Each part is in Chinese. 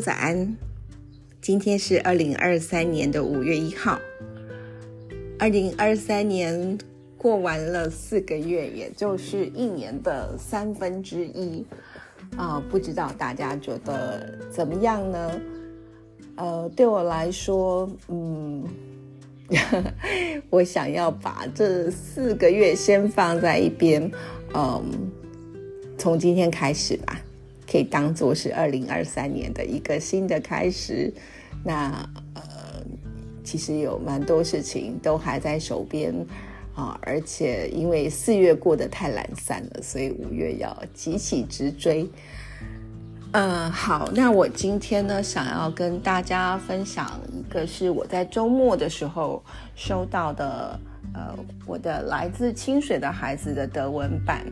早安！今天是二零二三年的五月一号。二零二三年过完了四个月，也就是一年的三分之一啊，不知道大家觉得怎么样呢？呃，对我来说，嗯，我想要把这四个月先放在一边，嗯，从今天开始吧。可以当做是二零二三年的一个新的开始。那呃，其实有蛮多事情都还在手边啊，而且因为四月过得太懒散了，所以五月要急起直追。嗯，好，那我今天呢，想要跟大家分享一个是我在周末的时候收到的，呃，我的来自清水的孩子的德文版。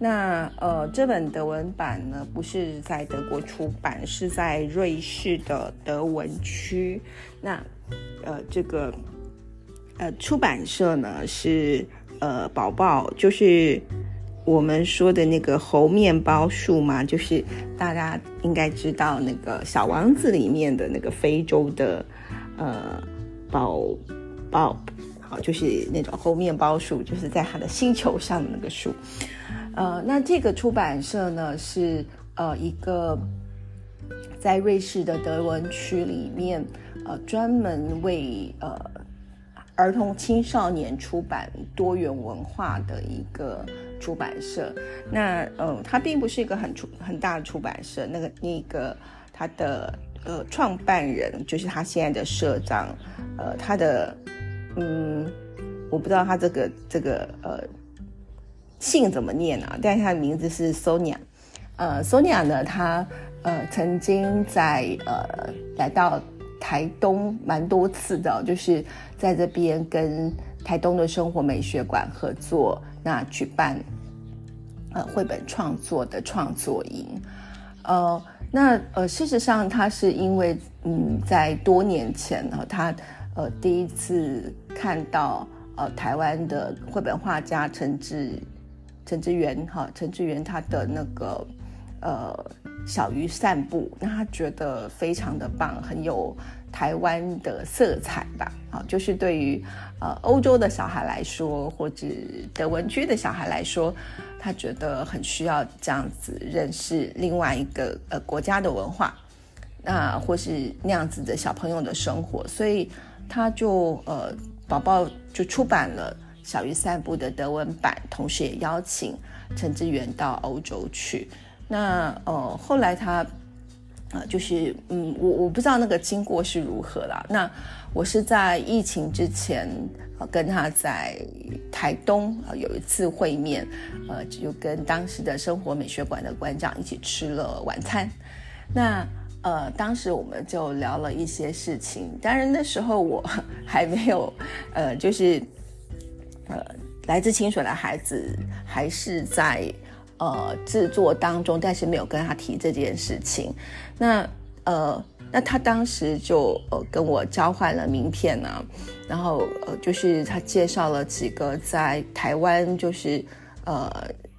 那呃，这本德文版呢，不是在德国出版，是在瑞士的德文区。那呃，这个呃出版社呢是呃宝宝，就是我们说的那个猴面包树嘛，就是大家应该知道那个小王子里面的那个非洲的呃宝宝，好，就是那种猴面包树，就是在它的星球上的那个树。呃，那这个出版社呢是呃一个在瑞士的德文区里面，呃专门为呃儿童青少年出版多元文化的一个出版社。那呃，它并不是一个很出很大的出版社。那个那个他的呃创办人就是他现在的社长，呃，他的嗯，我不知道他这个这个呃。姓怎么念啊？但是他的名字是 Sonia，呃，Sonia 呢，他呃曾经在呃来到台东蛮多次的，就是在这边跟台东的生活美学馆合作，那举办呃绘本创作的创作营，呃，那呃事实上他是因为嗯在多年前呢，他呃第一次看到呃台湾的绘本画家陈志。陈志源哈，陈志源他的那个呃小鱼散步，那他觉得非常的棒，很有台湾的色彩吧？啊，就是对于呃欧洲的小孩来说，或者德文区的小孩来说，他觉得很需要这样子认识另外一个呃国家的文化，那或是那样子的小朋友的生活，所以他就呃宝宝就出版了。小鱼散步的德文版，同时也邀请陈志远到欧洲去。那呃，后来他呃，就是嗯，我我不知道那个经过是如何啦。那我是在疫情之前跟他在台东啊有一次会面，呃，就跟当时的生活美学馆的馆长一起吃了晚餐。那呃，当时我们就聊了一些事情。当然那时候我 还没有呃，就是。呃，来自清水的孩子还是在呃制作当中，但是没有跟他提这件事情。那呃，那他当时就呃跟我交换了名片呢，然后呃就是他介绍了几个在台湾就是呃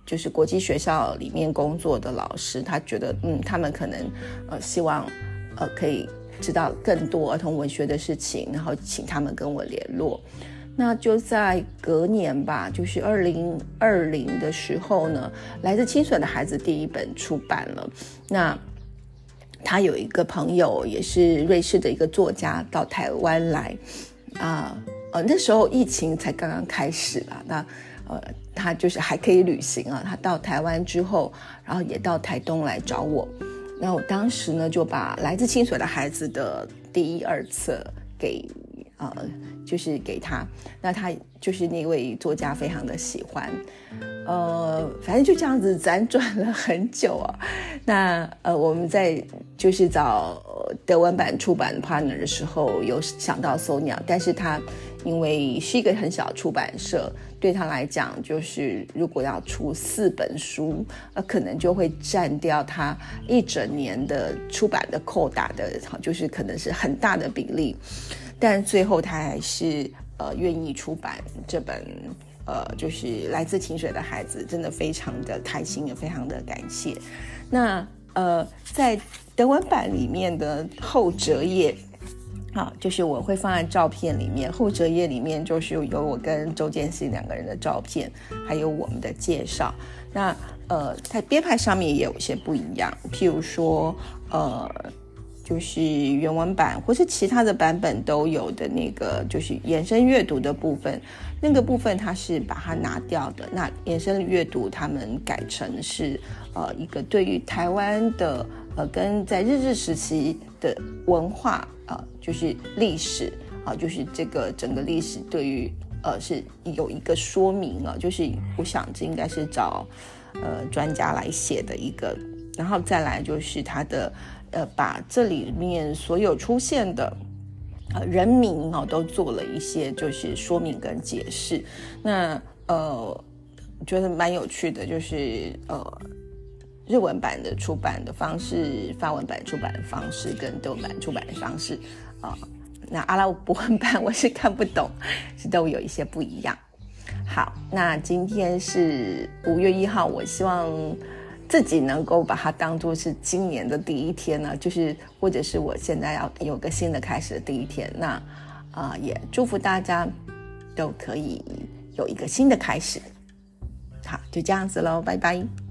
就是国际学校里面工作的老师，他觉得嗯他们可能呃希望呃可以知道更多儿童文学的事情，然后请他们跟我联络。那就在隔年吧，就是二零二零的时候呢，来自清水的孩子第一本出版了。那他有一个朋友，也是瑞士的一个作家，到台湾来啊，呃，那时候疫情才刚刚开始吧。那呃，他就是还可以旅行啊。他到台湾之后，然后也到台东来找我。那我当时呢，就把来自清水的孩子的第一二册给。呃，就是给他，那他就是那位作家非常的喜欢，呃，反正就这样子辗转了很久啊。那呃，我们在就是找德文版出版 partner 的时候，有想到 Sonia，但是他因为是一个很小的出版社，对他来讲，就是如果要出四本书，呃，可能就会占掉他一整年的出版的扣打的，就是可能是很大的比例。但最后他还是呃愿意出版这本呃就是来自清水的孩子，真的非常的开心，也非常的感谢。那呃，在德文版里面的后折页。好，就是我会放在照片里面，后折页里面就是有我跟周建熙两个人的照片，还有我们的介绍。那呃，在编排上面也有一些不一样，譬如说呃，就是原文版或是其他的版本都有的那个，就是延伸阅读的部分，那个部分它是把它拿掉的。那延伸阅读他们改成是呃一个对于台湾的呃跟在日治时期的文化。啊，就是历史啊，就是这个整个历史对于呃是有一个说明啊，就是我想这应该是找呃专家来写的一个，然后再来就是他的呃把这里面所有出现的呃人名啊都做了一些就是说明跟解释，那呃觉得蛮有趣的，就是呃。日文版的出版的方式、法文版出版的方式跟德文版出版的方式，啊，那阿拉伯文版我是看不懂，是都有一些不一样。好，那今天是五月一号，我希望自己能够把它当做是今年的第一天呢，就是或者是我现在要有个新的开始的第一天。那啊，也祝福大家都可以有一个新的开始。好，就这样子喽，拜拜。